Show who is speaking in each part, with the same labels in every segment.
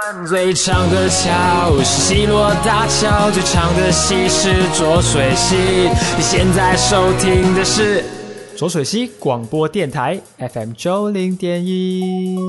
Speaker 1: 湾最长的桥是西螺大桥，最长的溪是浊水溪。你现在收听的是浊水溪广播电台 FM 九零点一。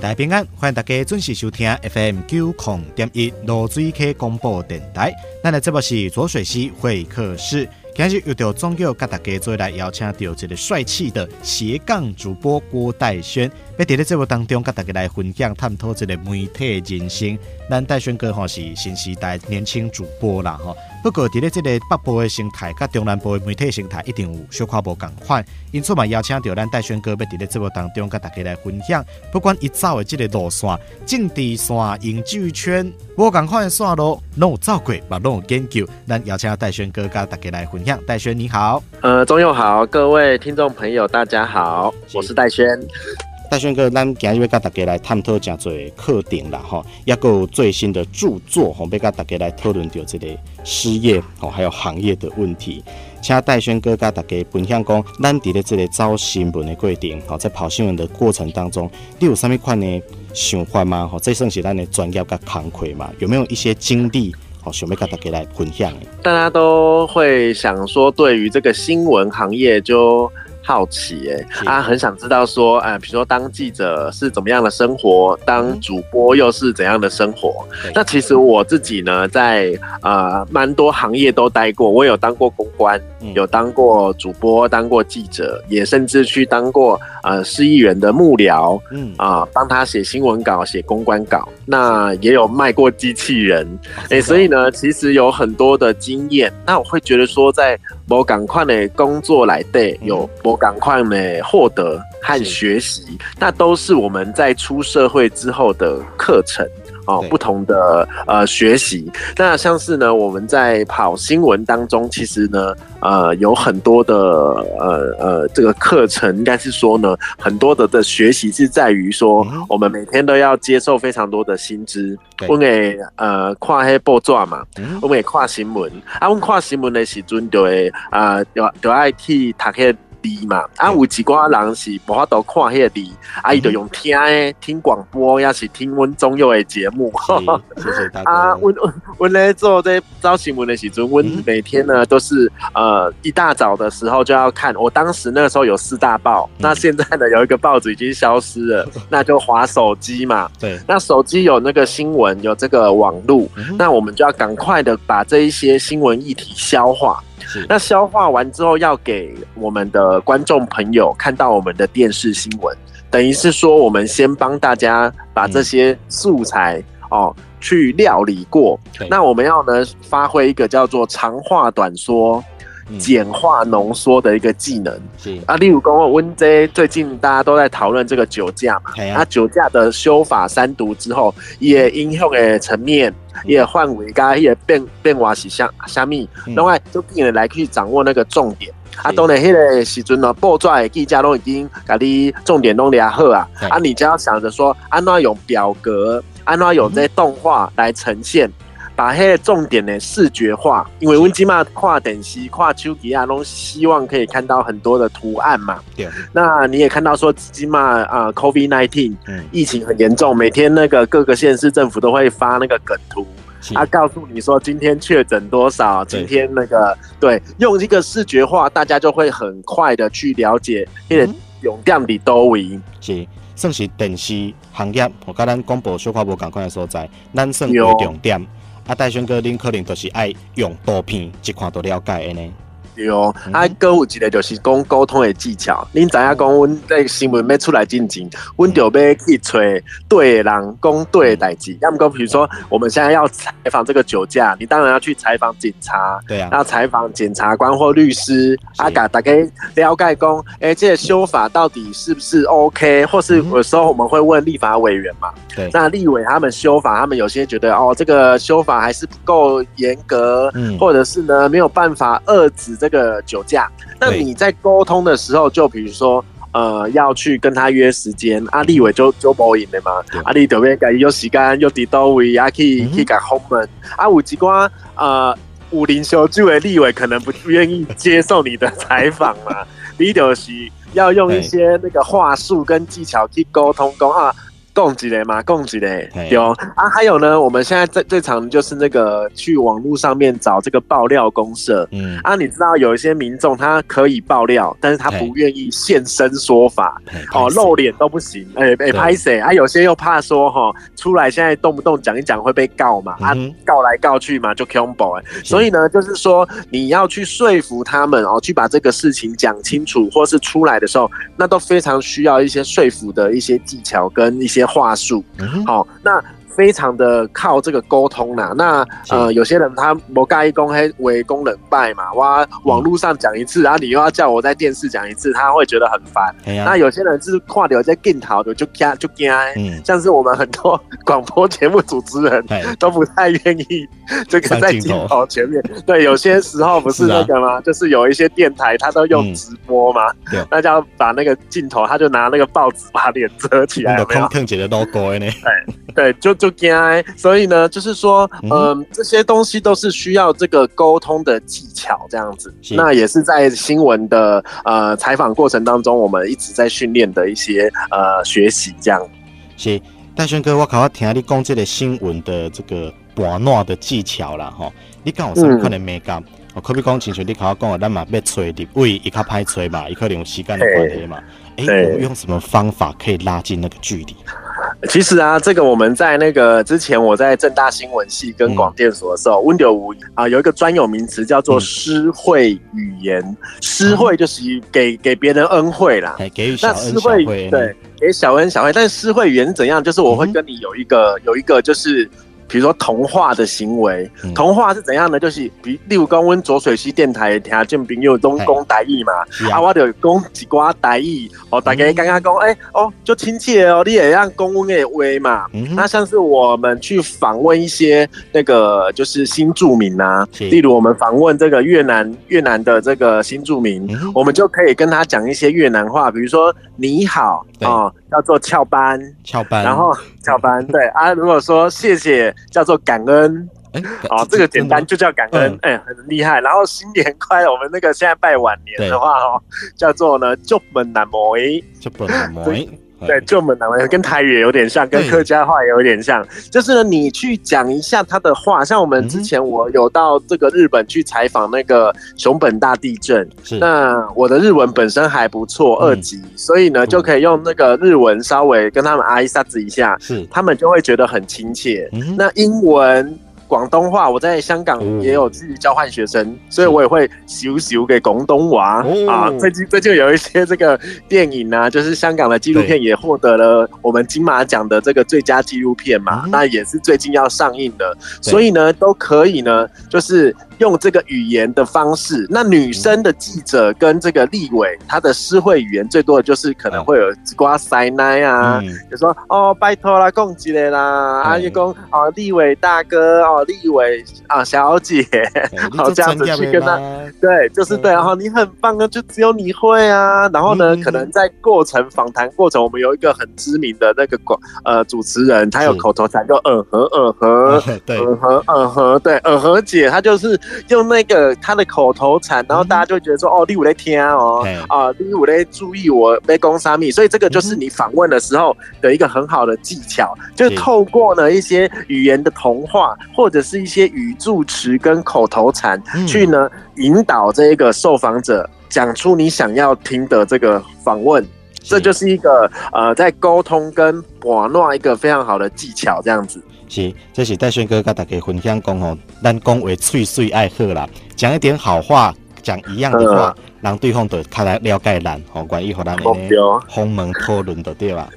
Speaker 2: 大平安，欢迎大家准时收听 FM 九零点一浊水溪广播电台。咱的节目是浊水溪会客室。今日又到总有跟大家做来邀请到一个帅气的斜杠主播郭代轩，要伫咧节目当中甲大家来分享探讨一个媒体人生。咱代轩哥吼是新时代年轻主播啦吼，不过在这个北部的生态甲中南部的媒体生态一定有小可无共款，因此嘛邀请到咱戴轩哥要在节目当中跟大家来分享，不管伊走的这个路线，政治线、影剧圈，无共款的线路，拢有走过，嘛拢有研究。咱邀请戴轩哥跟大家来分享。戴轩你好，
Speaker 3: 呃，中佑好，各位听众朋友大家好，我是戴轩。
Speaker 2: 戴轩哥，咱今日要跟大家来探讨真侪课程啦，吼，也有最新的著作，吼，要跟大家来讨论到这个失业，吼，还有行业的问题。请戴轩哥跟大家分享讲，咱伫咧这个找新闻的过程，吼，在跑新闻的过程当中，你有啥物款的想法吗？吼，这算是咱的专业跟工课嘛？有没有一些经历？好，想要跟大家来分享。
Speaker 3: 大家都会想说，对于这个新闻行业就。好奇哎、欸，啊，很想知道说，呃，比如说当记者是怎么样的生活，当主播又是怎样的生活？嗯、那其实我自己呢，在呃蛮多行业都待过，我有当过公关，嗯、有当过主播，当过记者，也甚至去当过呃市议员的幕僚，嗯。啊，帮他写新闻稿、写公关稿，那也有卖过机器人，哎、欸，所以呢，其实有很多的经验。那我会觉得说，在某赶快的工作来对有。赶快的，获得和学习，那都是我们在出社会之后的课程哦，不同的呃学习。那像是呢，我们在跑新闻当中，其实呢，呃，有很多的呃呃这个课程，应该是说呢，很多的的学习是在于说，我们每天都要接受非常多的新知。我们呃看黑报纸嘛，我们也看新闻。啊，我们看新闻的时阵就会啊，就就爱去读些。字嘛，啊，有几寡人是无法度看迄个字，啊，伊就用听诶，听广播，也是听温中佑的节目。谢谢大家。啊，温温温咧做这招新闻的时阵，温每天呢都是呃一大早的时候就要看。我当时那个时候有四大报，那现在呢有一个报纸已经消失了，那就划手机嘛。对。那手机有那个新闻，有这个网路，那我们就要赶快的把这一些新闻议题消化。那消化完之后，要给我们的观众朋友看到我们的电视新闻，等于是说，我们先帮大家把这些素材哦去料理过。那我们要呢发挥一个叫做长话短说。简化浓缩的一个技能。是。啊，例如讲温 J 最近大家都在讨论这个酒驾嘛，啊，啊酒驾的修法三读之后，也影响的层面也范围，加也变变化是虾虾米，另外就病人来去掌握那个重点。啊，当然迄个时阵呢，报纸的记者都已经把你重点弄抓好啊，啊，你只要想着说，安怎用表格，安怎用这些动画来呈现。把黑的重点呢视觉化，因为温基嘛跨等级跨丘吉亚都希望可以看到很多的图案嘛。对，那你也看到说基嘛啊，COVID nineteen，嗯。疫情很严重，每天那个各个县市政府都会发那个梗图，他、啊、告诉你说今天确诊多少，今天那个对，对，用这个视觉化，大家就会很快的去了解那个用电的多维。是，算是电视行业，我跟咱广播小可无共款的所在，咱算为重点。啊，戴轩哥，恁可能就是爱用图片，一看都了解的呢。对哦，啊，搁有一个就是讲沟通的技巧。恁知影讲，阮在新闻要出来进前，阮就要去找对的人讲对的代志。要么讲，比如说我们现在要采访这个酒驾，你当然要去采访警察，对啊，要采访检察官或律师，啊，甲大家了解讲，哎，这个修法到底是不是 OK？或是有时候我们会问立法委员嘛，对，那立委他们修法，他们有些觉得哦，这个修法还是不够严格，嗯，或者是呢没有办法遏制。这个酒驾，那你在沟通的时候，就比如说，呃，要去跟他约时间，阿立伟就就无闲的嘛，阿立这边改有时间又抵到位，也可以去改后门，啊，有几挂呃武林修就的立伟可能不愿意接受你的采访嘛。你就是要用一些那个话术跟技巧去沟通，讲啊。共几类嘛，供给的有啊，还有呢，我们现在最最常就是那个去网络上面找这个爆料公社，嗯。啊，你知道有一些民众他可以爆料，但是他不愿意现身说法，哦，露脸都不行，哎哎拍谁啊？有些又怕说哈、哦，出来现在动不动讲一讲会被告嘛，嗯、啊，告来告去嘛就 combo 哎，所以呢，就是说你要去说服他们哦，去把这个事情讲清楚，或是出来的时候，那都非常需要一些说服的一些技巧跟一些。话术，好，那。非常的靠这个沟通呐，那呃有些人他不介意公黑为公冷拜嘛，哇，网络上讲一次，然后你又要叫我在电视讲一次，他会觉得很烦。啊、那有些人是跨流在镜头的就惊就惊，嗯，像是我们很多广播节目主持人都不太愿意这个在镜头前面。对，有些时候不是 那个吗？是啊、就是有一些电台他都用直播嘛，嗯、那就要把那个镜头，他就拿那个报纸把脸遮起来，有没有？对对，就。就惊，所以呢，就是说，嗯、呃，这些东西都是需要这个沟通的技巧，这样子。那也是在新闻的呃采访过程当中，我们一直在训练的一些呃学习，这样。
Speaker 2: 是，大轩哥，我刚刚听你讲这个新闻的这个判断的技巧啦，哈，你讲有什么可能没讲？我可比讲，亲像你刚刚讲的，咱嘛要吹的，为一卡拍吹嘛，一可能有时间的关系嘛。哎对，我、欸、用什么方法可以拉近那个距离？
Speaker 3: 其实啊，这个我们在那个之前，我在正大新闻系跟广电所的时候，Windows 啊有一个专有名词叫做诗惠语言。施惠就是给给别人恩惠啦，
Speaker 2: 给予小恩小惠。
Speaker 3: 对，给小恩小惠。但是施惠语言是怎样？就是我会跟你有一个有一个就是。比如说同化的行为，同化是怎样呢？就是比例如讲，阮浊水溪电台听见朋友都讲台语嘛，啊，我就讲几挂台语，哦，大家刚刚讲，哎，哦，就亲切哦，你也让公温的威嘛。那像是我们去访问一些那个就是新住民啊，例如我们访问这个越南越南的这个新住民，我们就可以跟他讲一些越南话，比如说你好啊。叫做翘班，
Speaker 2: 翘班，
Speaker 3: 然后翘班，对啊。如果说谢谢，叫做感恩，哎、欸，哦，这个简单就叫感恩，哎、嗯欸，很厉害。然后新年快乐，我们那个现在拜晚年的话，哦，叫做呢，祝本南摩，
Speaker 2: 就本南梅。
Speaker 3: 对，就我们南湾跟台语也有点像，跟客家话也有点像。就是呢，你去讲一下他的话，像我们之前我有到这个日本去采访那个熊本大地震，那我的日文本身还不错，二级，嗯、所以呢就可以用那个日文稍微跟他们阿伊萨子一下，是他们就会觉得很亲切。嗯、那英文。广东话，我在香港也有去交换学生，嗯、所以我也会修修给广东话、哦、啊。最近最近有一些这个电影啊，就是香港的纪录片也获得了我们金马奖的这个最佳纪录片嘛，那也是最近要上映的，所以呢都可以呢，就是。用这个语言的方式，那女生的记者跟这个立委，她的私会语言最多的就是可能会有瓜塞奶啊，就说哦拜托啦，共济的啦，啊就讲哦立委大哥哦立伟啊小姐，好这样子去跟他，对，就是对，然后你很棒啊，就只有你会啊，然后呢，可能在过程访谈过程，我们有一个很知名的那个广呃主持人，他有口头禅，就嗯哼嗯哼，对，嗯哼嗯哼，对，嗯哼姐，她就是。用那个他的口头禅，然后大家就会觉得说：“哦，立伟在听哦，啊，立伟在注意我被攻杀密。”所以这个就是你访问的时候的一个很好的技巧，就是。透过呢一些语言的同化，或者是一些语助词跟口头禅，去呢引导这一个受访者讲出你想要听的这个访问。这就是一个呃，在沟通跟玩弄一个非常好的技巧，这样子。
Speaker 2: 是，这是戴轩哥跟大家分享讲哦，咱讲话碎碎爱好啦，讲一点好话，讲一样的话，嗯、让对方都较来了解咱，哦，关于和咱的鸿门讨论的对吧？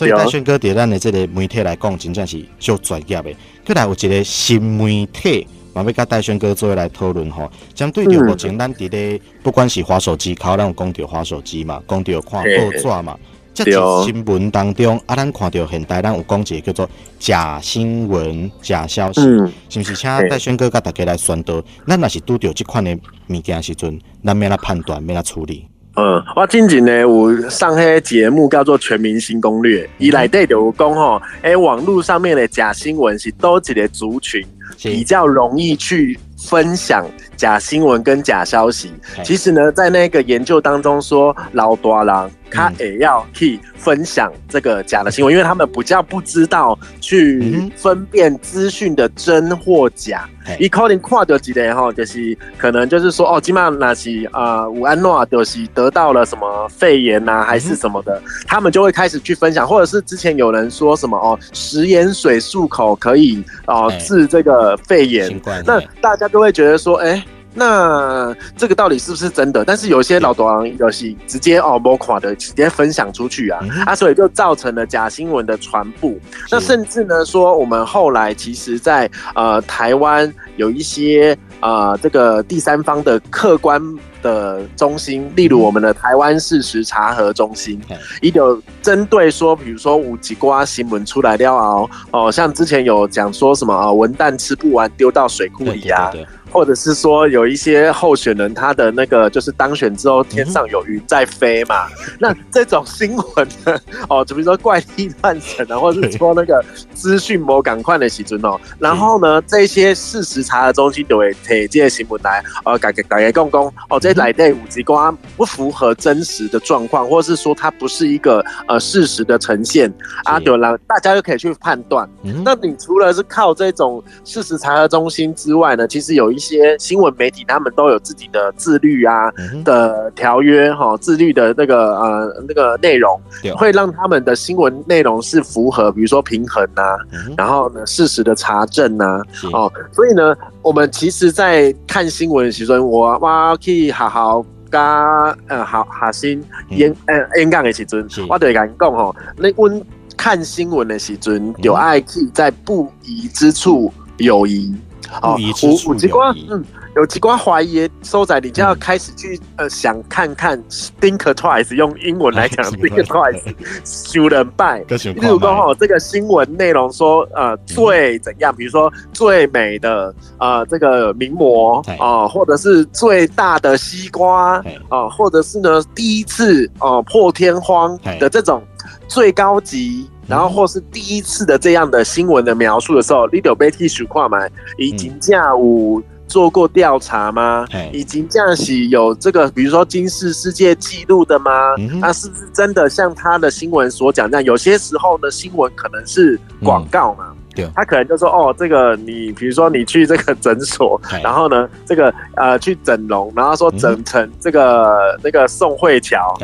Speaker 2: 所以戴轩哥对咱的这个媒体来讲，真正是就专业的。再来有一个新媒体，嘛要跟戴轩哥做来讨论吼，针对着目前咱伫咧，不管是滑手机，靠咱有讲到滑手机嘛，讲到看报纸嘛。这则新闻当中，啊，咱看到现代，咱有讲一个叫做假新闻、假消息，嗯、是不是？请戴轩哥甲大家来宣导，咱若是拄着这款的物件时阵，咱免来判断，免来处理。
Speaker 3: 嗯，我最近呢，有上迄节目叫做《全明星攻略》，伊内底就有讲吼，哎，网络上面的假新闻是多一个族群比较容易去分享。假新闻跟假消息。其实呢，在那个研究当中说，老多郎他也要去分享这个假的新闻，因为他们比较不知道去分辨资讯的真或假。一可能看到几个哈，就是可能就是说哦，今晚那是啊，武安诺就是得到了什么肺炎呐、啊，还是什么的，他们就会开始去分享，或者是之前有人说什么哦，食盐水漱口可以哦治这个肺炎，那大家都会觉得说，哎、欸。那这个到底是不是真的？但是有些老多人有些直接哦，某款的直接分享出去啊，嗯、啊，所以就造成了假新闻的传播。那甚至呢，说我们后来其实在，在呃台湾有一些呃这个第三方的客观的中心，例如我们的台湾事实查核中心，也、嗯、有针对说，比如说五级瓜新闻出来了哦，哦，像之前有讲说什么啊，文旦吃不完丢到水库里啊。或者是说有一些候选人，他的那个就是当选之后天上有云在飞嘛，那这种新闻呢，哦，就比如说怪力乱神啊，或者是说那个资讯某赶快的时阵哦，然后呢，这些事实查核中心就会贴这些新闻来，呃，改改改改公公哦，这来对五级公安不符合真实的状况，或者是说它不是一个呃事实的呈现啊，对了，大家就可以去判断。那你除了是靠这种事实查核中心之外呢，其实有一一些新闻媒体，他们都有自己的自律啊的条约哈，自律的那个呃那个内容，会让他们的新闻内容是符合，比如说平衡呐、啊，然后呢事实的查证呐、啊，哦，所以呢，我们其实，在看新闻的时候，我我可以好好加呃好好心演呃演讲的时阵，我对讲讲吼，那我看新闻的时阵，有爱去在不疑之处有疑。哦，有有几关，嗯，有几关怀疑的所在，你就要开始去呃想看看，think twice，用英文来讲，think twice，想两摆。例如说哦，这个新闻内容说呃最怎样，比如说最美的呃这个名模啊，或者是最大的西瓜啊，或者是呢第一次哦破天荒的这种最高级。然后或是第一次的这样的新闻的描述的时候，你有被替数跨吗？已经下午做过调查吗？已经这样是有这个，比如说金氏世界纪录的吗？那是不是真的像他的新闻所讲这样？有些时候呢，新闻可能是广告嘛，对，他可能就说哦，这个你比如说你去这个诊所，然后呢，这个呃去整容，然后说整成这个那个宋慧乔。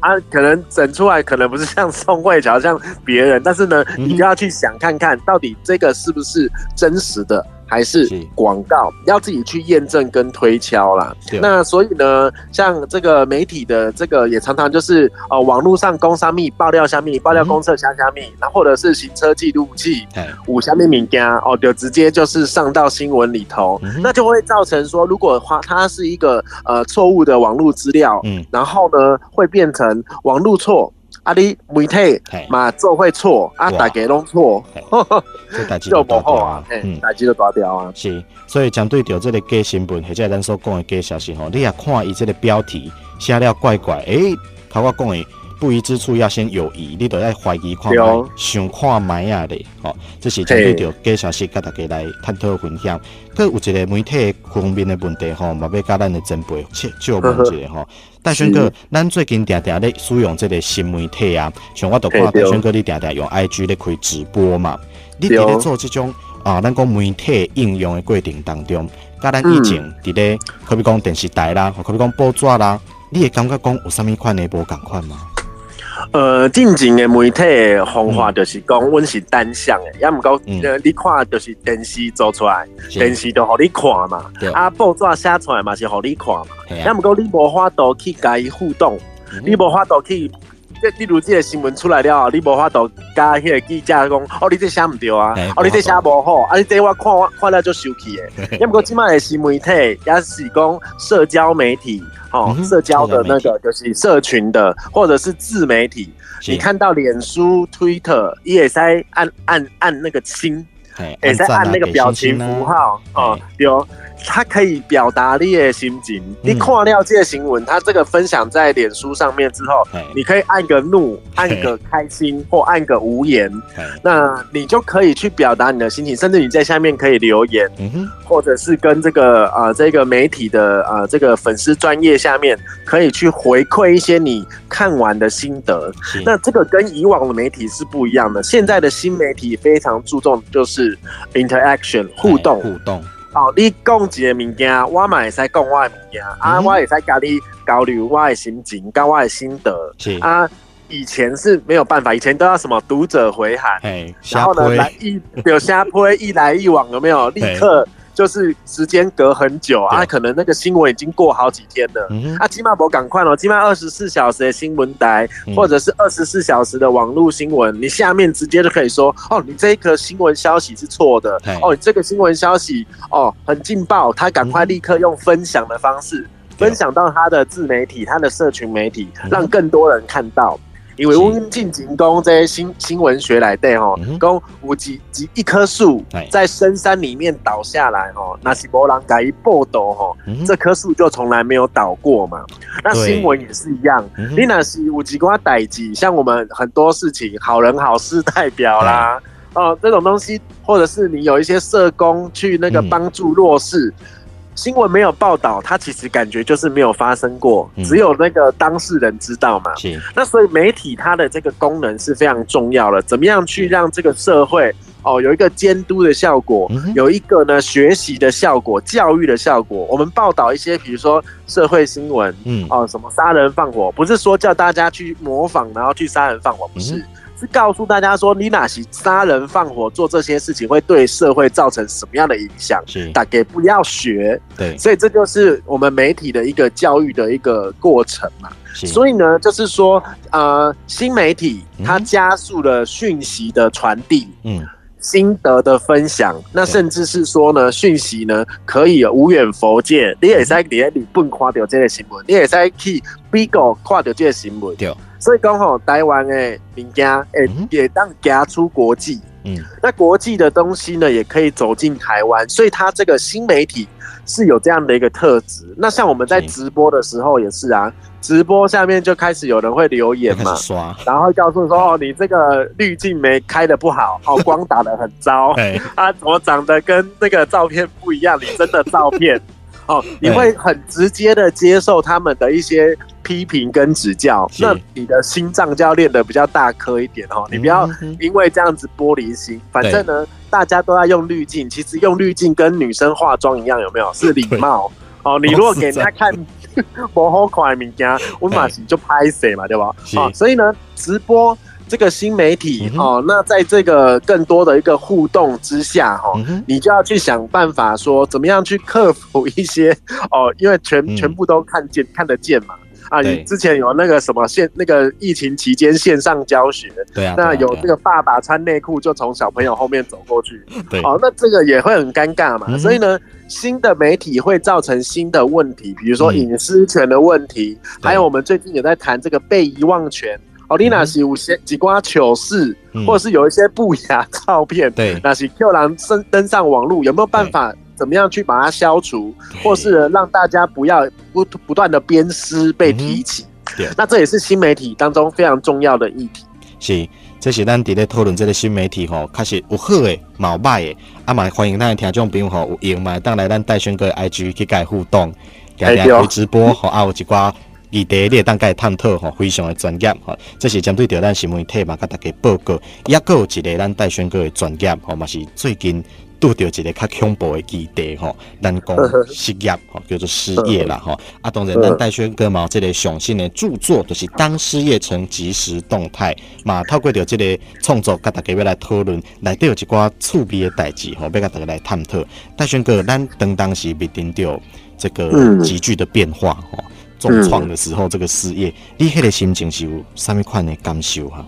Speaker 3: 啊，可能整出来可能不是像宋慧乔像别人，但是呢，你就要去想看看到底这个是不是真实的。还是广告，要自己去验证跟推敲啦。那所以呢，像这个媒体的这个也常常就是呃，网络上公虾米爆料虾米爆料公测虾虾米，那、嗯、或者是行车记录器五虾米名家哦，就直接就是上到新闻里头、嗯，那就会造成说，如果话它是一个呃错误的网络资料，嗯，然后呢会变成网络错。啊！你媒体嘛做会错啊，大家拢错，
Speaker 2: 这代志就大条啊，
Speaker 3: 嗯，代志就大条啊。
Speaker 2: 是，所以针对着这个假新闻或者咱所讲的假消息吼，你也看伊这个标题写了怪怪，诶、欸，头我讲的不一之处要先有疑，你都要怀疑看卖，想看卖啊咧，吼，这是针对着假消息，跟大家来探讨分享。佢有一个媒体方面的问题吼，嘛要甲咱的前辈切就问一下吼。戴轩哥，咱最近定定咧使用这个新媒体啊，像我都看大轩哥你定定用 IG 咧开直播嘛，你伫咧做这种啊，咱讲媒体应用的过程当中，甲咱以前伫咧，可比讲电视台啦，可比讲报纸啦，你会感觉讲有啥物款的无共款吗？
Speaker 3: 呃，进前的媒体的方法就是讲，阮是单向的，也毋过，呃，你看就是电视做出来，电视就互你看嘛，啊，报纸写出来嘛是互你看嘛，也毋过你无法度去甲伊互动，嗯、你无法度去，即例如这个新闻出来了，你无法度甲迄个记者讲，哦，你这写毋对啊，哦，你这写无好，啊，你这我看我看了就生气诶，也毋讲即卖的新媒体，也是讲社交媒体。哦、嗯，社交的那个就是社群的，或者是自媒体。你看到脸书、Twitter，也在按按按那个亲，也在按那个表情符号。哦，有它可以表达你的心情。你看了这个新闻，它这个分享在脸书上面之后，你可以按个怒，按个开心，或按个无言，那你就可以去表达你的心情，甚至你在下面可以留言，或者是跟这个呃这个媒体的呃这个粉丝专业下面可以去回馈一些你看完的心得。那这个跟以往的媒体是不一样的，现在的新媒体非常注重就是 interaction 互动。
Speaker 2: 互动。
Speaker 3: 哦，你讲一个物件，我嘛会使讲我的物件，嗯、啊，我会使跟你交流我的心情，跟我的心得。是啊，以前是没有办法，以前都要什么读者回函，然后呢来一 有下坡一来一往，有没有立刻？就是时间隔很久啊，可能那个新闻已经过好几天了。嗯、啊，金马博赶快哦，金马二十四小时的新闻台，嗯、或者是二十四小时的网络新闻，你下面直接就可以说哦，你这一个新闻消息是错的，哦，你这个新闻消息哦很劲爆，他赶快立刻用分享的方式、嗯、分享到他的自媒体、他的社群媒体，嗯、让更多人看到。因为我们进行讲这些新新闻学来对吼，讲有几几一棵树在深山里面倒下来吼，那是没人敢报道吼，这棵树就从来没有倒过嘛。那新闻也是一样，你那是有几挂代志，像我们很多事情，好人好事代表啦，哦这种东西，或者是你有一些社工去那个帮助弱势。新闻没有报道，它其实感觉就是没有发生过，只有那个当事人知道嘛。是。那所以媒体它的这个功能是非常重要的，怎么样去让这个社会哦有一个监督的效果，有一个呢学习的效果、教育的效果。我们报道一些比如说社会新闻，嗯，哦什么杀人放火，不是说叫大家去模仿然后去杀人放火，不是。是告诉大家说，你哪些杀人放火做这些事情会对社会造成什么样的影响？是，大家不要学。对，所以这就是我们媒体的一个教育的一个过程嘛。是，所以呢，就是说，呃，新媒体它加速了讯息的传递，嗯，心得的分享，那甚至是说呢，讯息呢可以无远佛界，你也在连日本看到这个新闻，你也在去美国看到这个新闻。对。所以刚好台湾的名家诶，也当夹出国际，嗯，那国际的东西呢，也可以走进台湾，所以它这个新媒体是有这样的一个特质。那像我们在直播的时候也是啊，直播下面就开始有人会留言嘛，然后告诉说哦，你这个滤镜没开的不好，哦，光打的很糟，啊，怎么长得跟那个照片不一样？你真的照片。哦，你会很直接的接受他们的一些批评跟指教，那你的心脏就要练得比较大颗一点哦。你不要因为这样子玻璃心，反正呢，大家都在用滤镜，其实用滤镜跟女生化妆一样，有没有？是礼貌哦。你如果给人家看 不好看的物件，我马上就拍谁嘛，对吧？啊，所以呢，直播。这个新媒体哦，那在这个更多的一个互动之下哈，你就要去想办法说怎么样去克服一些 哦，因为全全部都看见看得见嘛。啊，你之前有那个什么线那个疫情期间线上教学，对啊，那有这个爸爸穿内裤就从小朋友后面走过去，对，哦，那这个也会很尴尬嘛，所以呢，新的媒体会造成新的问题，比如说隐私权的问题，还有我们最近也在谈这个被遗忘权。哦，你那是有些几挂糗事，或者是有一些不雅照片，对，那是突然登登上网络，有没有办法怎么样去把它消除，或是让大家不要不不断的鞭尸被提起？对，那这也是新媒体当中非常重要的议题。
Speaker 2: 是，这是咱伫咧讨论这个新媒体吼，确实有好的，嘛有歹的，啊嘛欢迎咱的听众朋友吼有用嘛，当来咱戴轩哥 IG 去甲伊互动，加加开直播吼，啊有一寡。议题你会当甲伊探讨吼，非常的专业吼，这是针对着咱新闻体嘛，甲大家报告。也阁有一个咱戴轩哥的专业吼，嘛是最近拄着一个较恐怖的议题吼，咱讲 失业吼，叫做失 业啦吼。啊，当然咱戴轩哥嘛，这个上新的著作就是当失业成即时动态嘛，透过着这个创作，甲大家要来讨论，内底有一寡趣味的代志吼，要甲大家来探讨。戴轩哥，咱当当时面临着这个急剧的变化吼。重创的时候，这个失业，你迄个心情是有什么款的感受哈？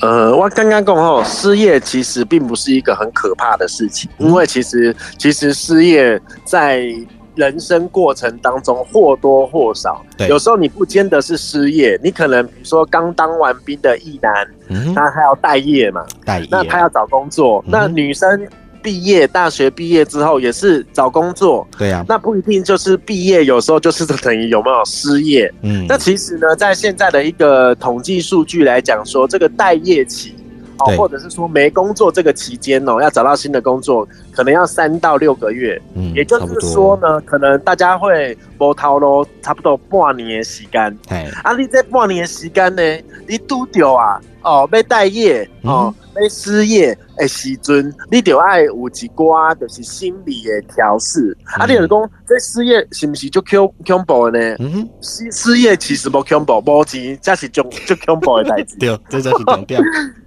Speaker 3: 呃，我刚刚讲哦，失业其实并不是一个很可怕的事情，因为其实其实失业在人生过程当中或多或少，有时候你不见得是失业，你可能比如说刚当完兵的役男，嗯，他还要待业嘛，待业，那他要找工作，嗯、那女生。毕业，大学毕业之后也是找工作，
Speaker 2: 对呀、啊，
Speaker 3: 那不一定就是毕业，有时候就是等于有没有失业。
Speaker 2: 嗯，
Speaker 3: 那其实呢，在现在的一个统计数据来讲，说这个待业期。哦，或者是说没工作这个期间哦，要找到新的工作，可能要三到六个月。嗯，也就是说呢，可能大家会波涛咯，差不多半年的时间。哎，啊，你这半年的时间呢，你拄着啊，哦，要待业哦，要失业的时阵，你就要有一寡就是心理的调适。啊，你就是讲这失业是不是就恐恐怖的呢？嗯哼，失失业其实不恐怖，无钱才是最最恐怖的代志。
Speaker 2: 对，这才是重点。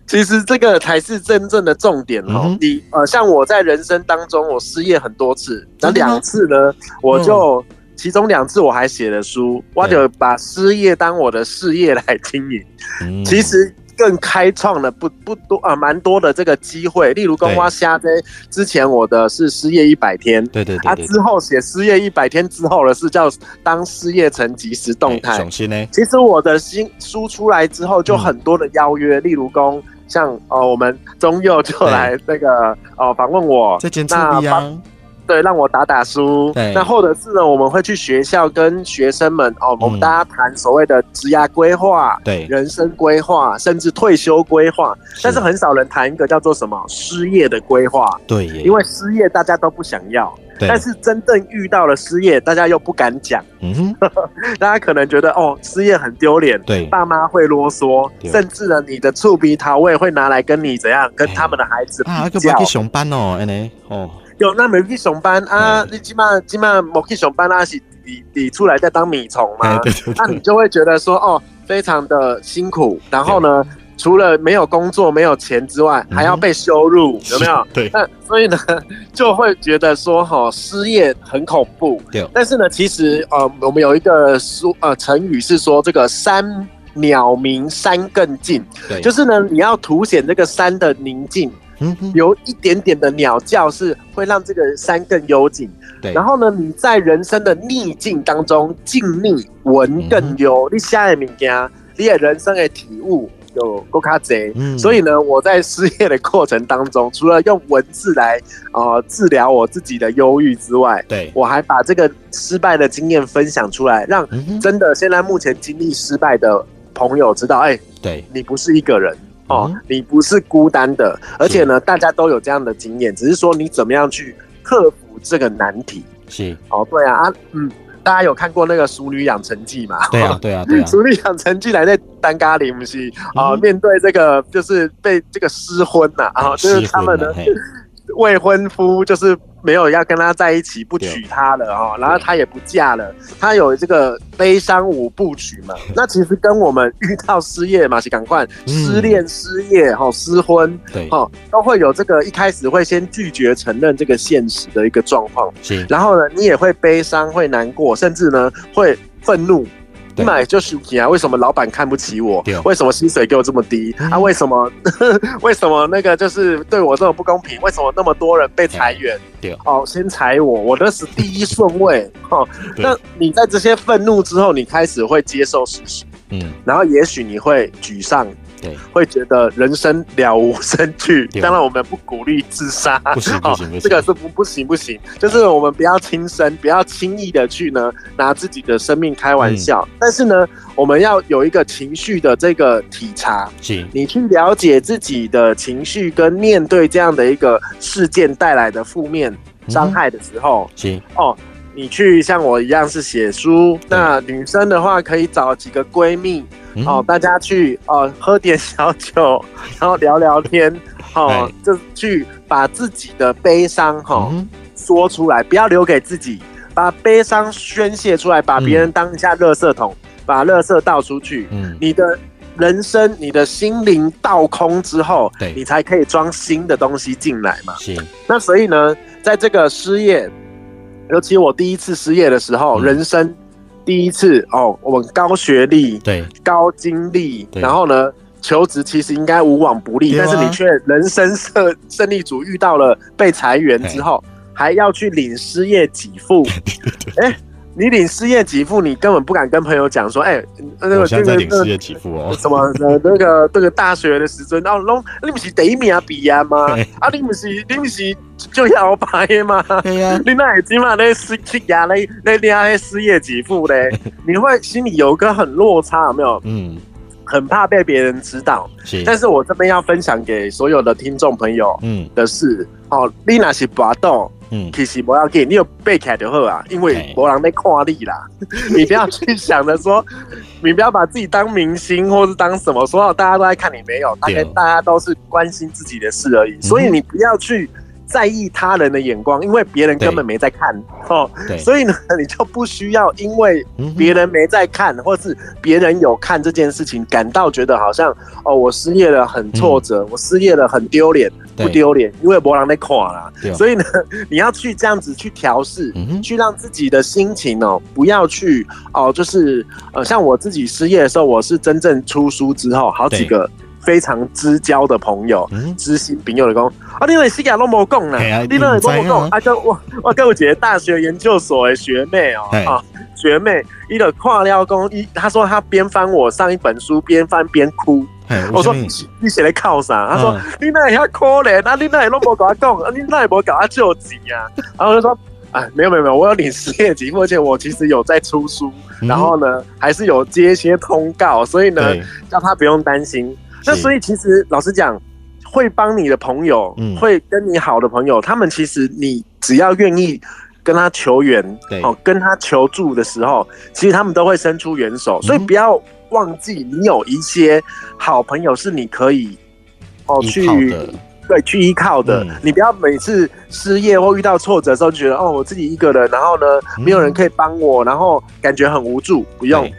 Speaker 3: 其实这个才是真正的重点哦。嗯、你呃，像我在人生当中，我失业很多次，那两次呢，我就、嗯、其中两次我还写了书，我就把失业当我的事业来经营。嗯、其实。更开创了不不多啊，蛮多的这个机会。例如，跟我瞎在之前，我的是失业一百天，对对对，对。他、啊、之后写失业一百天之后的是叫当失业成即时动态。其实我的新书出来之后，就很多的邀约。嗯、例如，公像哦，我们中佑就来那个哦访问我，在那。对，让我打打书。对，那或者是呢，我们会去学校跟学生们哦，我们大家谈所谓的职业规划、对、嗯，人生规划，甚至退休规划。但是很少人谈一个叫做什么失业的规划。对，因为失业大家都不想要。对，但是真正遇到了失业，大家又不敢讲。嗯哼，大家可能觉得哦，失业很丢脸。对，爸妈会啰嗦，甚至呢，你的厝边头尾会拿来跟你怎样跟他们的孩子比较。啊，去上班哦，哦。有那没去上班啊？你起码起码没去上班啊，是你你出来在当米虫嘛？那你就会觉得说哦，非常的辛苦。然后呢，除了没有工作、没有钱之外，还要被羞辱，有没有？对。那所以呢，就会觉得说哈，失业很恐怖。对。但是呢，其实呃，我们有一个说呃成语是说这个山鸟鸣，山更静。对。就是呢，你要凸显这个山的宁静。嗯，有一点点的鸟叫是会让这个山更幽静。对，然后呢，你在人生的逆境当中，静逆文更幽。你下一名家，你的人生的体悟有够卡贼。嗯，所以呢，我在失业的过程当中，除了用文字来呃治疗我自己的忧郁之外，对，我还把这个失败的经验分享出来，让真的现在目前经历失败的朋友知道，哎，对，你不是一个人。哦，你不是孤单的，而且呢，大家都有这样的经验，只是说你怎么样去克服这个难题。是哦，对啊，啊，嗯，大家有看过那个《熟女养成记》吗？对啊，对啊，对啊，《熟女养成记》来在丹咖喱姆西啊，面对这个就是被这个失婚呐，啊，就是他们的未婚夫就是。没有要跟他在一起，不娶她了哈，然后她也不嫁了。她有这个悲伤五部曲嘛？那其实跟我们遇到失业嘛，是赶快失恋、失业哈、失婚，对哈，都会有这个一开始会先拒绝承认这个现实的一个状况。是，然后呢，你也会悲伤、会难过，甚至呢会愤怒。你买就是你啊？为什么老板看不起我？为什么薪水给我这么低？啊？为什么？为什么那个就是对我这么不公平？为什么那么多人被裁员？哦，先裁我，我那是第一顺位。哦，那你在这些愤怒之后，你开始会接受事实。嗯，然后也许你会沮丧。对，会觉得人生了无生趣。当然，我们不鼓励自杀。不行不行，这个是不不行不行。就是我们不要轻生，不要轻易的去呢拿自己的生命开玩笑。但是呢，我们要有一个情绪的这个体察。是，你去了解自己的情绪，跟面对这样的一个事件带来的负面伤害的时候，是哦，你去像我一样是写书。那女生的话，可以找几个闺蜜。哦，大家去哦，喝点小酒，然后聊聊天，哦，就去把自己的悲伤哈、哦、说出来，不要留给自己，把悲伤宣泄出来，把别人当一下垃圾桶，把垃圾倒出去。嗯，你的人生，你的心灵倒空之后，对，你才可以装新的东西进来嘛。是。那所以呢，在这个失业，尤其我第一次失业的时候，嗯、人生。第一次哦，我们高学历，对，高经历，然后呢，求职其实应该无往不利，但是你却人生胜胜利组遇到了被裁员之后，还要去领失业给付，哎，你领失业给付，你根本不敢跟朋友讲说，哎、欸，那个
Speaker 2: 我现在在领失业给付哦，
Speaker 3: 什么呃那个这个大学的时阵，然后拢你不是第一名啊毕业吗？啊，你不是你不是就要拍吗？对呀、啊，你那起码那失去压那那那失业给付嘞，你会心里有一个很落差，有没有？嗯，很怕被别人知道。是，但是我这边要分享给所有的听众朋友，嗯，的是，哦，你那是拔豆。嗯，其实不要紧，你有背起来就好啊，因为博人在看你啦。你不要去想着说，你不要把自己当明星或是当什么，所有大家都在看你，没有，大概大家都是关心自己的事而已。所以你不要去在意他人的眼光，因为别人根本没在看哦。所以呢，你就不需要因为别人没在看，或是别人有看这件事情，感到觉得好像哦，我失业了很挫折，我失业了很丢脸。不丢脸，因为博朗在垮啦。所以呢，你要去这样子去调试，嗯，去让自己的心情哦，不要去哦，就是呃，像我自己失业的时候，我是真正出书之后，好几个非常知交的朋友，知心朋友的讲啊，你那失业都没讲呢，你那都没讲，啊，跟我我跟我姐姐大学研究所的学妹哦，啊，学妹，一个跨了工，一他说他边翻我上一本书，边翻边哭。我说你写来靠啥？他说、嗯、你那也可怜啊，你那也拢无跟我讲，啊，你那也无跟我救急啊。然后我就说，哎，没有没有没有，我有领失业给付，而且我其实有在出书，嗯、然后呢，还是有接一些通告，所以呢，叫他不用担心。那所以其实老实讲，会帮你的朋友，嗯，会跟你好的朋友，他们其实你只要愿意跟他求援，哦，跟他求助的时候，其实他们都会伸出援手，所以不要。忘记你有一些好朋友是你可以哦去对去依靠的，嗯，你不要每次失业或遇到挫折的时候就觉得哦我自己一个人，然后呢没有人可以帮我，然后感觉很无助。不用，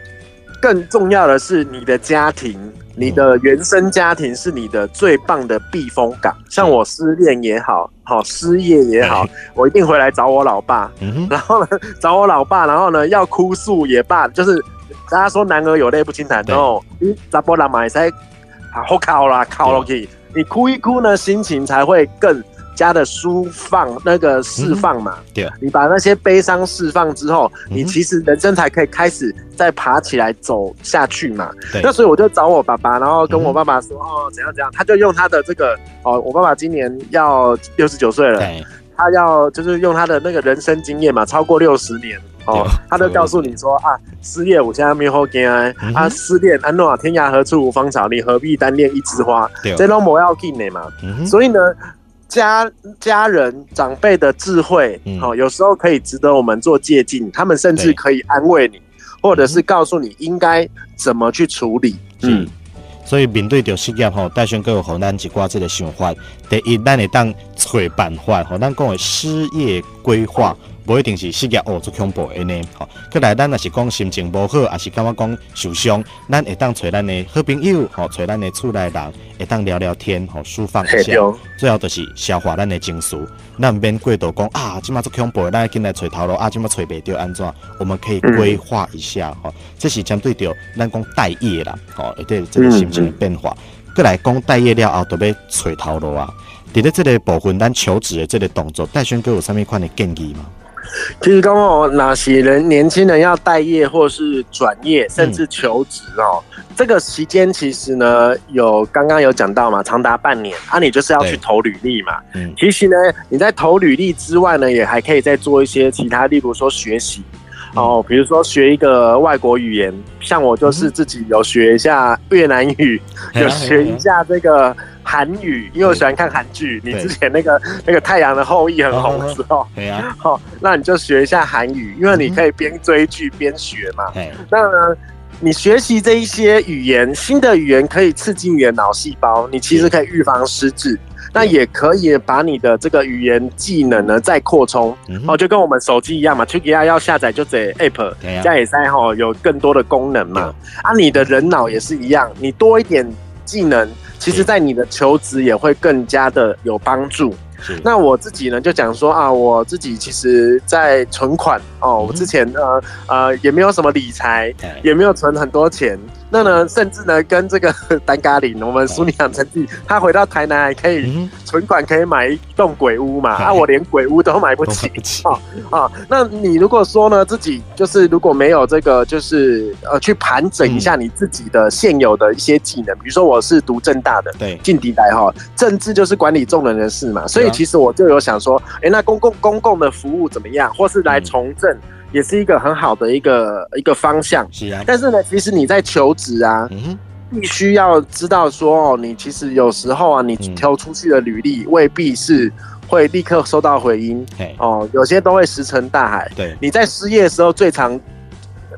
Speaker 3: 更重要的是你的家庭，你的原生家庭是你的最棒的避风港。像我失恋也好，好失业也好，我一定回来找我老爸，然后呢 找我老爸，然后呢要哭诉也罢，就是。大家说男儿有泪不轻弹，然后你查甫人嘛会使好靠啦，靠落去，你哭一哭呢，心情才会更加的舒放，那个释放嘛。对、嗯，你把那些悲伤释放之后，你其实人生才可以开始再爬起来走下去嘛。对，那所以我就找我爸爸，然后跟我爸爸说、嗯、哦，怎样怎样，他就用他的这个哦，我爸爸今年要六十九岁了，他要就是用他的那个人生经验嘛，超过六十年。哦，他就告诉你说啊，失业我现在没有好惊啊，啊失恋安诺天涯何处无芳草，你何必单恋一枝花？这都不要紧的嘛。所以呢，家家人长辈的智慧，好、哦，有时候可以值得我们做借鉴。他们甚至可以安慰你，或者是告诉你应该怎么去处理。嗯，
Speaker 2: 所以面对着失业吼，戴轩哥有和咱一挂这个想法。第一，咱会当找办法，吼咱讲的失业规划。不一定是失业哦，做恐怖的呢。好，过来咱若是讲心情不好，也是感觉讲受伤，咱会当找咱的好朋友，吼找咱的厝内人，会当聊聊天，吼抒放一下。最后就是消化咱的情绪，咱毋免过度讲啊，即马做恐怖的，咱进来找头路啊，即马找袂到安怎？我们可以规划一下，吼、嗯，这是针对着咱讲待业啦，好，对这个心情的变化。过、嗯嗯、来讲待业了后，都要找头路啊。伫咧这个部分，咱求职的这个动作，戴轩哥有啥物款的建议吗？
Speaker 3: 其 实刚刚哪些人年轻人要待业或是转业，甚至求职哦、嗯，这个期间其实呢，有刚刚有讲到嘛，长达半年啊，你就是要去投履历嘛。嗯，其实呢，你在投履历之外呢，也还可以再做一些其他，例如说学习哦，比如说学一个外国语言，像我就是自己有学一下越南语，嗯、有学一下这个。韩语，因为我喜欢看韩剧。你之前那个那个《太阳的后裔》很红的时候，对啊，好，那你就学一下韩语，因为你可以边追剧边学嘛。嗯、那呢，你学习这一些语言，新的语言可以刺激你的脑细胞，你其实可以预防失智。那也可以把你的这个语言技能呢再扩充。哦，就跟我们手机一样嘛，t u k i a 要下载就这 app，加也塞哈，有更多的功能嘛。啊，你的人脑也是一样，你多一点技能。其实，在你的求职也会更加的有帮助。那我自己呢，就讲说啊，我自己其实，在存款哦，我之前呢，呃，也没有什么理财，也没有存很多钱。那呢，甚至呢，跟这个 丹咖喱，我们苏尼养成记，他回到台南还可以存款可以买一栋鬼屋嘛？啊，我连鬼屋都买不起啊啊！那你如果说呢，自己就是如果没有这个，就是呃，去盘整一下你自己的现有的一些技能，比如说我是读政大的，对，进敌来哈，政治就是管理众人的事嘛，所以其实我就有想说，哎，那公共公共的服务怎么样，或是来从政？也是一个很好的一个一个方向，是啊。但是呢，其实你在求职啊，嗯、必须要知道说哦，你其实有时候啊，你投出去的履历未必是会立刻收到回音，嗯、哦，有些都会石沉大海。对，你在失业的时候最常。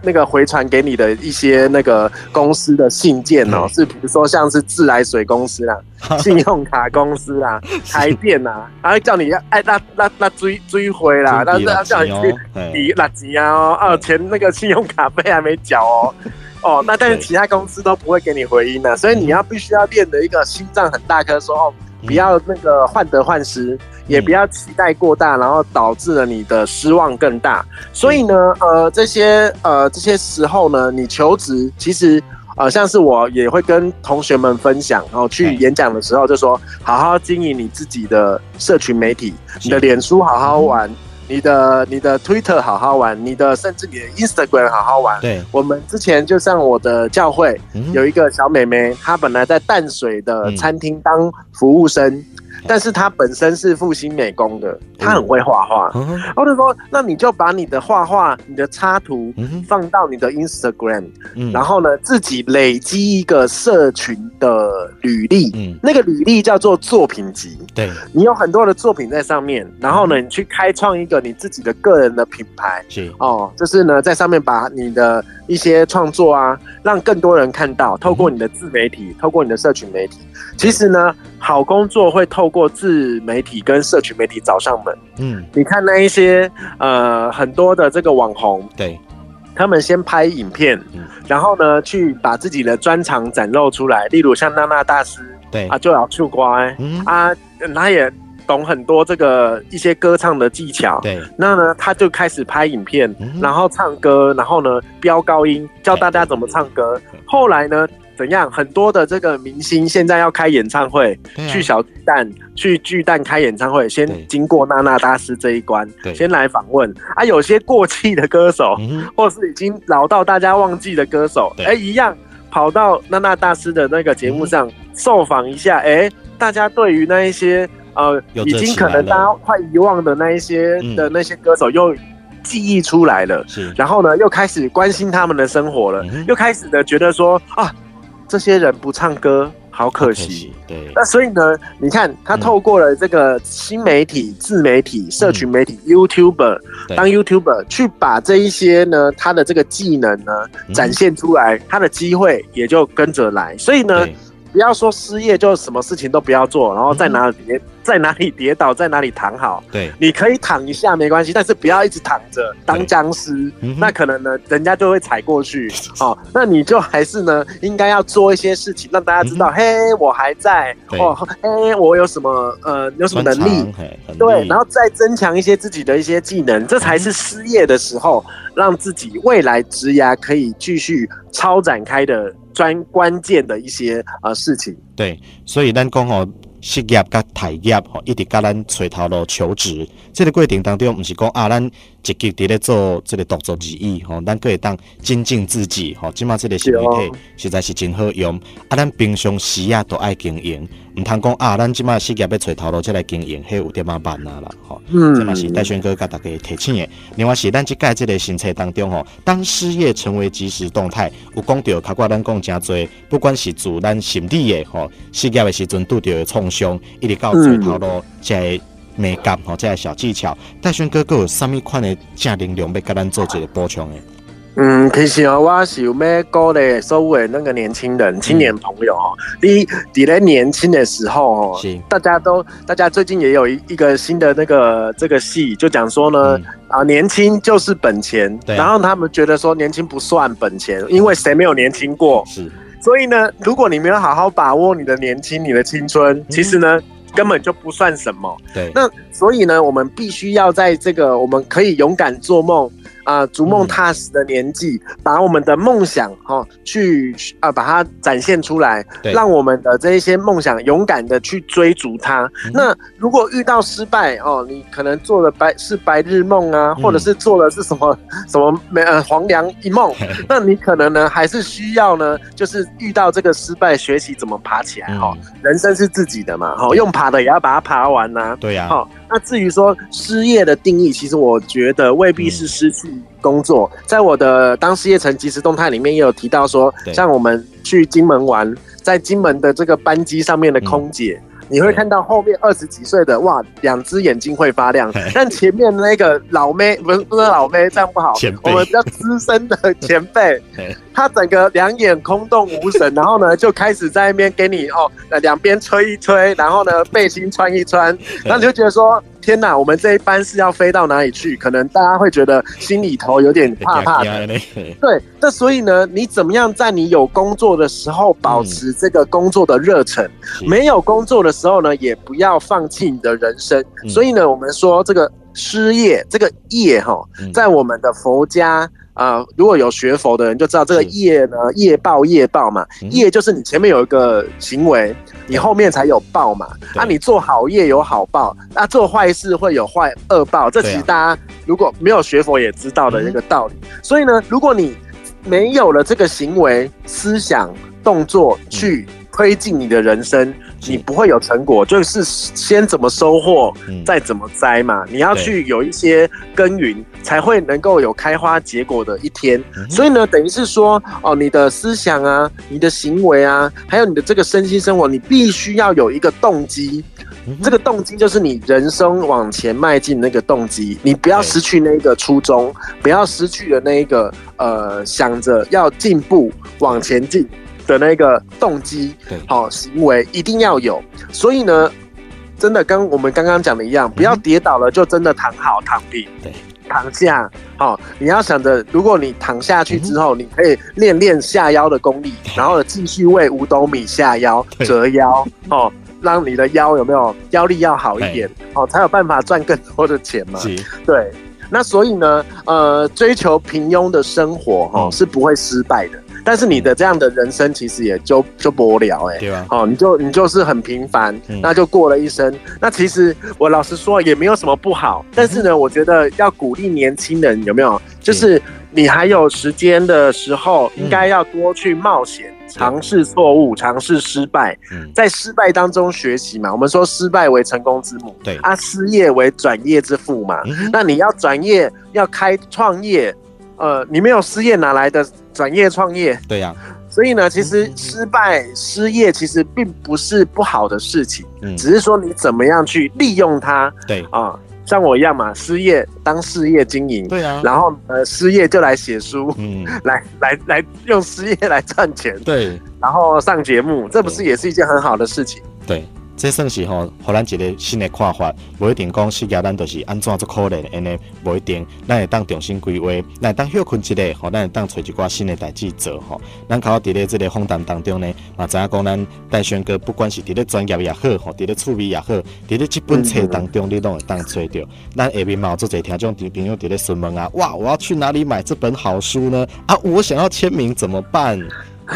Speaker 3: 那个回传给你的一些那个公司的信件哦、喔，是比如说像是自来水公司啦、信用卡公司啦、台电啦，然后叫你要哎那那那追追回啦，但是要叫你去抵垃圾啊哦，哦钱那个信用卡费还没缴哦 哦，那但是其他公司都不会给你回音的，所以你要必须要练的一个心脏很大颗，说哦不要那个患得患失。也不要期待过大，然后导致了你的失望更大。所以呢，呃，这些呃这些时候呢，你求职其实呃像是我也会跟同学们分享，然后去演讲的时候就说，好好经营你自己的社群媒体，你的脸书好好玩，你的你的 Twitter 好好玩，你的甚至你的 Instagram 好好玩。对，我们之前就像我的教会有一个小妹妹，她本来在淡水的餐厅当服务生。但是他本身是复兴美工的，他很会画画。我就说，那你就把你的画画、你的插图放到你的 Instagram，然后呢，自己累积一个社群的履历。嗯那个履历叫做作品集。对，你有很多的作品在上面，然后呢，你去开创一个你自己的个人的品牌。是哦，就是呢，在上面把你的一些创作啊，让更多人看到。透过你的自媒体，透过你的社群媒体，其实呢，好工作会透过自媒体跟社群媒体找上门。嗯，你看那一些呃很多的这个网红，对，他们先拍影片，然后呢去把自己的专长展露出来。例如像娜娜大师，对啊，就要出乖，嗯啊，他也懂很多这个一些歌唱的技巧。对，那呢他就开始拍影片，然后唱歌，然后呢飙高音，教大家怎么唱歌。后来呢？怎样？很多的这个明星现在要开演唱会，啊、去小巨蛋、去巨蛋开演唱会，先经过娜娜大师这一关，先来访问。啊。有些过气的歌手，嗯、或是已经老到大家忘记的歌手，哎、欸，一样跑到娜娜大师的那个节目上、嗯、受访一下，哎、欸，大家对于那一些呃，已经可能大家快遗忘的那一些的那些歌手又记忆出来了，是，然后呢，又开始关心他们的生活了，嗯、又开始的觉得说啊。这些人不唱歌，好可惜。可惜对，那所以呢，你看他透过了这个新媒体、自媒体、社群媒体、嗯、YouTuber，当 YouTuber 去把这一些呢，他的这个技能呢展现出来，嗯、他的机会也就跟着来。所以呢。不要说失业就什么事情都不要做，然后在哪里跌在哪里跌倒，在哪里躺好。对，你可以躺一下没关系，但是不要一直躺着当僵尸，那可能呢人家就会踩过去。哦，那你就还是呢应该要做一些事情，让大家知道，嘿，我还在哦，嘿，我有什么呃有什么能力？对，然后再增强一些自己的一些技能，这才是失业的时候让自己未来职涯可以继续超展开的。专关键的一些呃事情，对，所以咱讲吼，失业甲待业吼，一直甲咱找头路求职，这个过程当中，毋是讲啊，咱积极伫咧做这个独作而已吼，咱可以当精进自己吼，即马这个新媒体实在是真好用，啊，咱平常时啊都爱经营。唔通讲啊，咱即马事业要找头路，再来经营，迄有点仔慢啊啦，吼。嗯。这嘛是戴轩哥甲大家提醒的。另外是咱即届即个新册当中吼，当事业成为即时动态，有讲到，较寡咱讲诚侪，不管是自咱心理的吼，失业的时阵拄着的创伤，一直到找头路，即个美感吼，即个小技巧，戴轩哥佫有啥物款的正能量要甲咱做一个补充的？嗯，其实哦，我是有咩鼓励所有的那个年轻人、青年朋友哦。第一，你在年轻的时候哦，大家都，大家最近也有一一个新的那个这个戏，就讲说呢，啊，年轻就是本钱。然后他们觉得说年轻不算本钱，因为谁没有年轻过？是。所以呢，如果你没有好好把握你的年轻、你的青春，其实呢，根本就不算什么。对。那所以呢，我们必须要在这个我们可以勇敢做梦。啊、呃、逐梦踏实的年纪，嗯、把我们的梦想哈、哦、去啊、呃、把它展现出来，让我们的这一些梦想勇敢的去追逐它。嗯、那如果遇到失败哦，你可能做的白是白日梦啊，嗯、或者是做的是什么 什么没呃黄粱一梦，那你可能呢还是需要呢，就是遇到这个失败，学习怎么爬起来哈。人生是自己的嘛，哈、哦，用爬的也要把它爬完呐、啊。
Speaker 2: 对呀、啊，
Speaker 3: 好、哦。那至于说失业的定义，其实我觉得未必是失去工作。嗯、在我的当事业城即时动态里面也有提到说，像我们去金门玩，在金门的这个班机上面的空姐。嗯你会看到后面二十几岁的哇，两只眼睛会发亮，但前面那个老妹不是不是老妹，这样不好。我们比较资深的前辈，他整个两眼空洞无神，然后呢就开始在那边给你哦，两边吹一吹，然后呢背心穿一穿，然后你就觉得说。天呐，我们这一班是要飞到哪里去？可能大家会觉得心里头有点怕怕 的。对，那所以呢，你怎么样在你有工作的时候保持这个工作的热忱？嗯、没有工作的时候呢，也不要放弃你的人生。嗯、所以呢，我们说这个失业，这个业哈，在我们的佛家。啊、呃，如果有学佛的人就知道，这个业呢，业报业报嘛，业就是你前面有一个行为，你后面才有报嘛。啊，你做好业有好报，那、啊、做坏事会有坏恶报，这其实大家如果没有学佛也知道的一个道理。所以呢，如果你没有了这个行为、思想、动作去推进你的人生。你不会有成果，就是先怎么收获，再怎么栽嘛。你要去有一些耕耘，才会能够有开花结果的一天。所以呢，等于是说，哦，你的思想啊，你的行为啊，还有你的这个身心生活，你必须要有一个动机。这个动机就是你人生往前迈进那个动机。你不要失去那个初衷，不要失去了那一个呃，想着要进步往前进。的那个动机，好行为一定要有。所以呢，真的跟我们刚刚讲的一样，不要跌倒了就真的躺好躺平，对，躺下。好，你要想着，如果你躺下去之后，你可以练练下腰的功力，然后继续为五斗米下腰折腰，哦，让你的腰有没有腰力要好一点，哦，才有办法赚更多的钱嘛。对，那所以呢，呃，追求平庸的生活，哈，是不会失败的。但是你的这样的人生其实也就就无聊哎，对吧？哦，你就你就是很平凡，嗯、那就过了一生。那其实我老实说也没有什么不好。但是呢，我觉得要鼓励年轻人有没有？就是你还有时间的时候，应该要多去冒险，尝试错误，尝试失败，在失败当中学习嘛。我们说失败为成功之母，对啊，失业为转业之父嘛。那你要转业，要开创业。呃，你没有失业哪来的转业创业？对呀、啊，所以呢，其实失败、失业其实并不是不好的事情，嗯，只是说你怎么样去利用它。对啊，像我一样嘛，失业当事业经营，对啊，然后呃，失业就来写书，嗯，来来来用失业来赚钱，对，然后上节目，这不是也是一件很好的事情？对。这算是吼，互咱一个新的看法，不一定讲失业咱就是安怎做可怜，安尼不一定，咱会当重新规划，咱会当休困一下，吼，咱会当找一寡新的代志做，吼。咱靠伫咧这个访谈当中呢，嘛知影讲咱戴轩哥不管是伫咧专业也好，吼，伫咧趣味也好，伫咧这本册当中你拢会当找到。咱下面嘛有做侪听众朋友伫咧询问啊，哇，我要去哪里买这本好书呢？啊，我想要签名怎么办？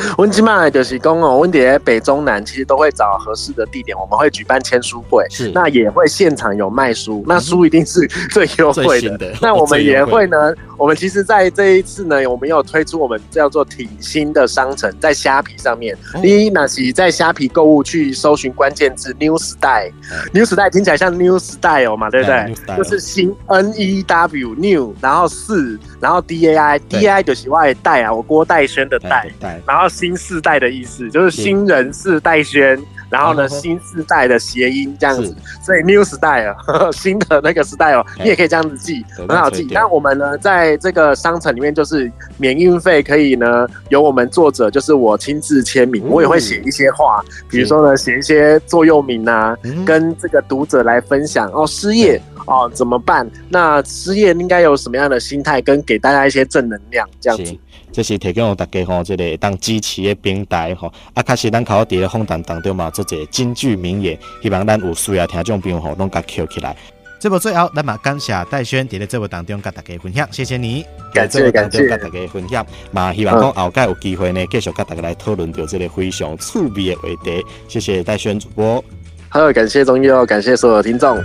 Speaker 3: 温基麦就是公哦，温迪北中南其实都会找合适的地点，我们会举办签书会，是。那也会现场有卖书，嗯、那书一定是最优惠的。的 那我们也会呢，我们其实在这一次呢，我们有推出我们叫做挺新的商城，在虾皮上面，你那是在虾皮购物去搜寻关键字 New Style，New Style 听起来像 New Style 嘛，对不对？就是新 N E W New，然后四，然后 D A I，D A I 就是外带啊，我郭代轩的代，然后。新世代的意思就是新人世代宣，然后呢，新世代的谐音这样子，所以 new style 新的那个 style，你也可以这样子记，很好记。但我们呢，在这个商城里面，就是免运费，可以呢，由我们作者，就是我亲自签名，我也会写一些话，比如说呢，写一些座右铭啊，跟这个读者来分享哦，失业哦怎么办？那失业应该有什么样的心态，跟给大家一些正能量这样子。这是提供大家吼，这个当支持的平台吼。啊，确实咱考伫个访谈当中嘛，做一个金句名言，希望咱有需要听众朋友吼，拢甲扣起来。
Speaker 2: 节目最后，咱嘛感谢戴轩在节目当中跟大家分享，谢谢你。
Speaker 3: 感谢感谢，
Speaker 2: 跟大家分享。嘛，希望讲后盖有机会呢，继续跟大家来讨论到这个非常趣味的话题。谢谢戴轩主播。
Speaker 3: 好，感谢中佑，感谢所有听众。